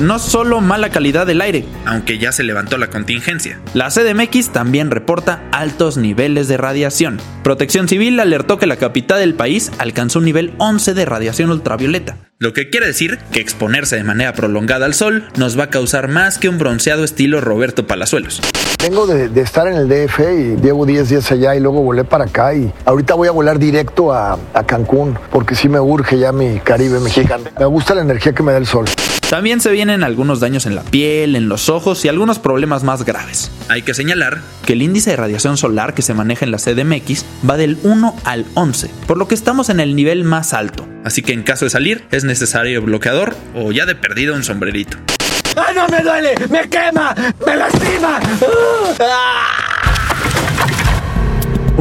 No solo mala calidad del aire, aunque ya se levantó la contingencia. La CDMX también reporta altos niveles de radiación. Protección Civil alertó que la capital del país alcanzó un nivel 11 de radiación ultravioleta, lo que quiere decir que exponerse de manera prolongada al sol nos va a causar más que un bronceado estilo Roberto Palazuelos. Vengo de, estar en el DF y llevo 10 días allá y luego volé para acá y ahorita voy a volar directo a, a Cancún porque sí me urge ya mi Caribe mexicano. Me gusta la energía que me da el sol. También se vienen algunos daños en la piel, en los ojos y algunos problemas más graves. Hay que señalar que el índice de radiación solar que se maneja en la CDMX va del 1 al 11, por lo que estamos en el nivel más alto. Así que en caso de salir es necesario bloqueador o ya de perdido un sombrerito. ¡Ay, no me duele! ¡Me quema! ¡Me lastima! ¡Ah!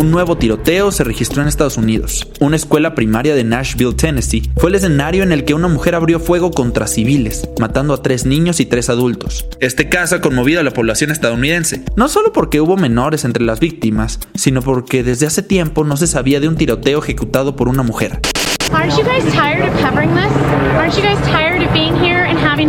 Un nuevo tiroteo se registró en Estados Unidos. Una escuela primaria de Nashville, Tennessee, fue el escenario en el que una mujer abrió fuego contra civiles, matando a tres niños y tres adultos. Este caso ha conmovido a la población estadounidense, no solo porque hubo menores entre las víctimas, sino porque desde hace tiempo no se sabía de un tiroteo ejecutado por una mujer. Aren't you guys tired of covering this? Aren't you guys tired of being here and having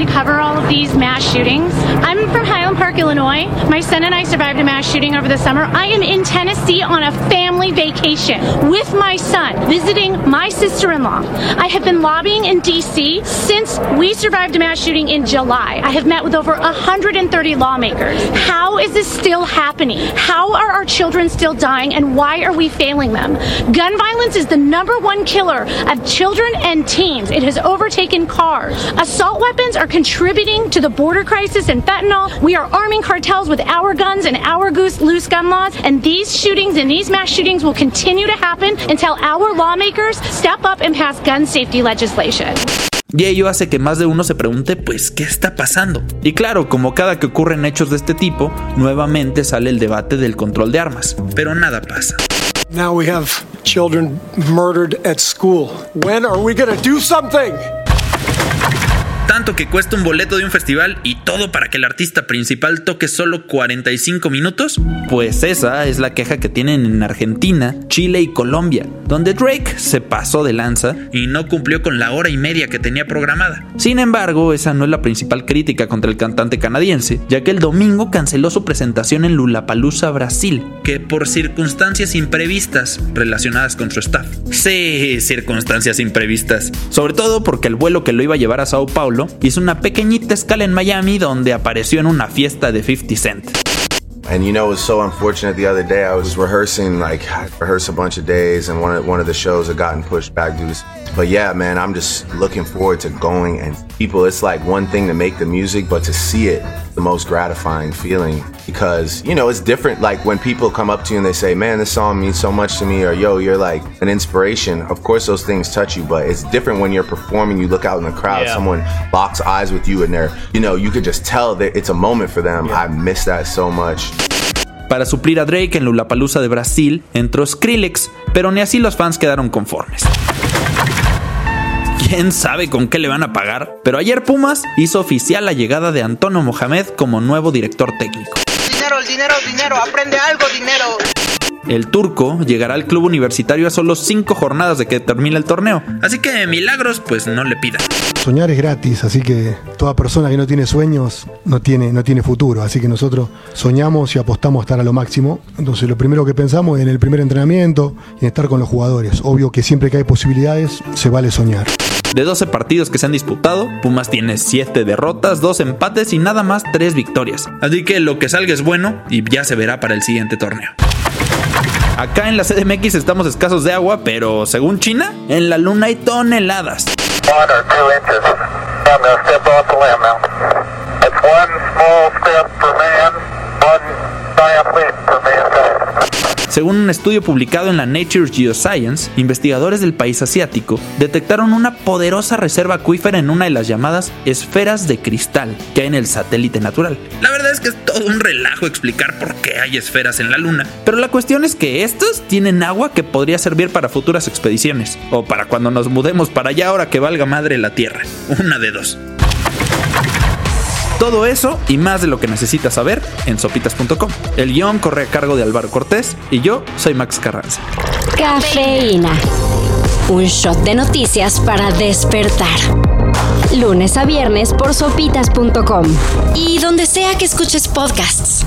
Park, Illinois. My son and I survived a mass shooting over the summer. I am in Tennessee on a family vacation with my son, visiting my sister in law. I have been lobbying in D.C. since we survived a mass shooting in July. I have met with over 130 lawmakers. How is this still happening? How are our children still dying and why are we failing them? Gun violence is the number one killer of children and teens. It has overtaken cars. Assault weapons are contributing to the border crisis and fentanyl. We are arming cartels with our guns and our goose loose gun laws, and these shootings and these mass shootings will continue to happen until our lawmakers step up and pass gun safety legislation. Y ello hace que más de uno se pregunte, pues, ¿qué está pasando? Y claro, como cada que ocurren hechos de este tipo, nuevamente sale el debate del control de armas. Pero nada pasa. Now we have children murdered at school. When are we going to do something? Tanto que cuesta un boleto de un festival y todo para que el artista principal toque solo 45 minutos? Pues esa es la queja que tienen en Argentina, Chile y Colombia, donde Drake se pasó de lanza y no cumplió con la hora y media que tenía programada. Sin embargo, esa no es la principal crítica contra el cantante canadiense, ya que el domingo canceló su presentación en Lulapalooza, Brasil, que por circunstancias imprevistas relacionadas con su staff. Sí, circunstancias imprevistas. Sobre todo porque el vuelo que lo iba a llevar a Sao Paulo hizo una pequeñita escala en Miami donde apareció en una fiesta de 50 Cent. And you know, it was so unfortunate the other day. I was rehearsing, like, I rehearsed a bunch of days, and one of, one of the shows had gotten pushed back due to but yeah, man, I'm just looking forward to going and people. It's like one thing to make the music, but to see it, the most gratifying feeling because you know it's different. Like when people come up to you and they say, "Man, this song means so much to me," or "Yo, you're like an inspiration." Of course, those things touch you, but it's different when you're performing. You look out in the crowd, yeah. someone locks eyes with you, and they're, you know, you could just tell that it's a moment for them. Yeah. I miss that so much. Para suplir a Drake en Lollapalooza de Brasil entró Skrillex, pero ni así los fans quedaron conformes quién sabe con qué le van a pagar, pero ayer Pumas hizo oficial la llegada de Antonio Mohamed como nuevo director técnico. Dinero, dinero, dinero, aprende algo, dinero. El turco llegará al club universitario a solo 5 jornadas de que termine el torneo, así que milagros pues no le pidan. Soñar es gratis, así que toda persona que no tiene sueños no tiene, no tiene futuro, así que nosotros soñamos y apostamos a estar a lo máximo. Entonces lo primero que pensamos es en el primer entrenamiento y en estar con los jugadores. Obvio que siempre que hay posibilidades se vale soñar. De 12 partidos que se han disputado, Pumas tiene 7 derrotas, 2 empates y nada más 3 victorias. Así que lo que salga es bueno y ya se verá para el siguiente torneo. Acá en la CDMX estamos escasos de agua, pero según China, en la luna hay toneladas. Según un estudio publicado en la Nature Geoscience, investigadores del país asiático detectaron una poderosa reserva acuífera en una de las llamadas esferas de cristal que hay en el satélite natural. La verdad es que es todo un relajo explicar por qué hay esferas en la Luna, pero la cuestión es que estas tienen agua que podría servir para futuras expediciones, o para cuando nos mudemos para allá ahora que valga madre la Tierra. Una de dos. Todo eso y más de lo que necesitas saber en sopitas.com. El guion corre a cargo de Álvaro Cortés y yo soy Max Carranza. Cafeína. Un shot de noticias para despertar. Lunes a viernes por sopitas.com. Y donde sea que escuches podcasts.